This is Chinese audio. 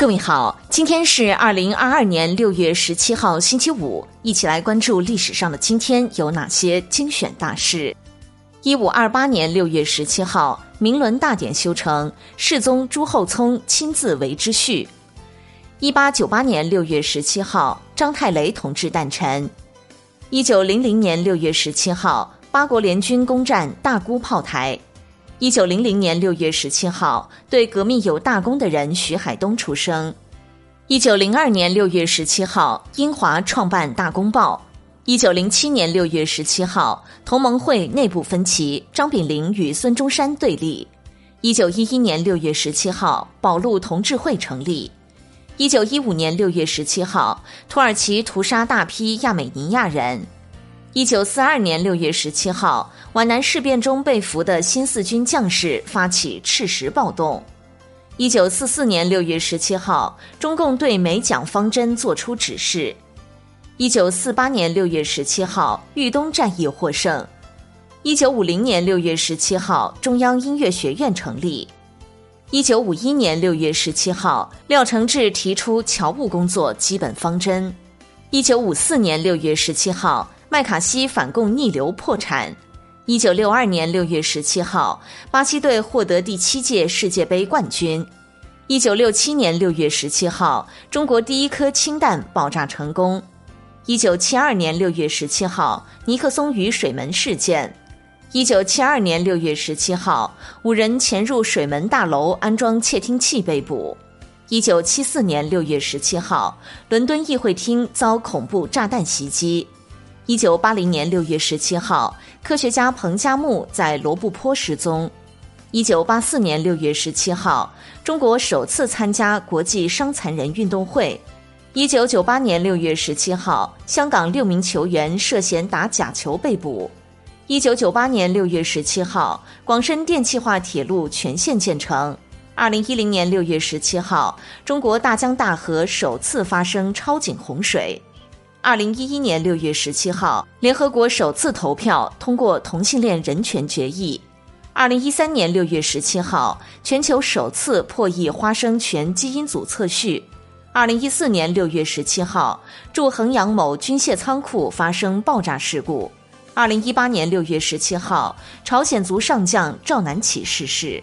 各位好，今天是二零二二年六月十七号，星期五，一起来关注历史上的今天有哪些精选大事。一五二八年六月十七号，明伦大典修成，世宗朱厚熜亲自为之序。一八九八年六月十七号，张太雷同志诞辰。一九零零年六月十七号，八国联军攻占大沽炮台。一九零零年六月十七号，对革命有大功的人徐海东出生。一九零二年六月十七号，英华创办《大公报》。一九零七年六月十七号，同盟会内部分歧，张炳麟与孙中山对立。一九一一年六月十七号，保路同志会成立。一九一五年六月十七号，土耳其屠杀大批亚美尼亚人。一九四二年六月十七号，皖南事变中被俘的新四军将士发起赤石暴动。一九四四年六月十七号，中共对美蒋方针作出指示。一九四八年六月十七号，豫东战役获胜。一九五零年六月十七号，中央音乐学院成立。一九五一年六月十七号，廖承志提出侨务工作基本方针。一九五四年六月十七号。麦卡锡反共逆流破产。一九六二年六月十七号，巴西队获得第七届世界杯冠军。一九六七年六月十七号，中国第一颗氢弹爆炸成功。一九七二年六月十七号，尼克松与水门事件。一九七二年六月十七号，五人潜入水门大楼安装窃听器被捕。一九七四年六月十七号，伦敦议会厅遭恐怖炸弹袭击。一九八零年六月十七号，科学家彭加木在罗布泊失踪。一九八四年六月十七号，中国首次参加国际伤残人运动会。一九九八年六月十七号，香港六名球员涉嫌打假球被捕。一九九八年六月十七号，广深电气化铁路全线建成。二零一零年六月十七号，中国大江大河首次发生超警洪水。二零一一年六月十七号，联合国首次投票通过同性恋人权决议。二零一三年六月十七号，全球首次破译花生全基因组测序。二零一四年六月十七号，驻衡阳某军械仓库发生爆炸事故。二零一八年六月十七号，朝鲜族上将赵南起逝世。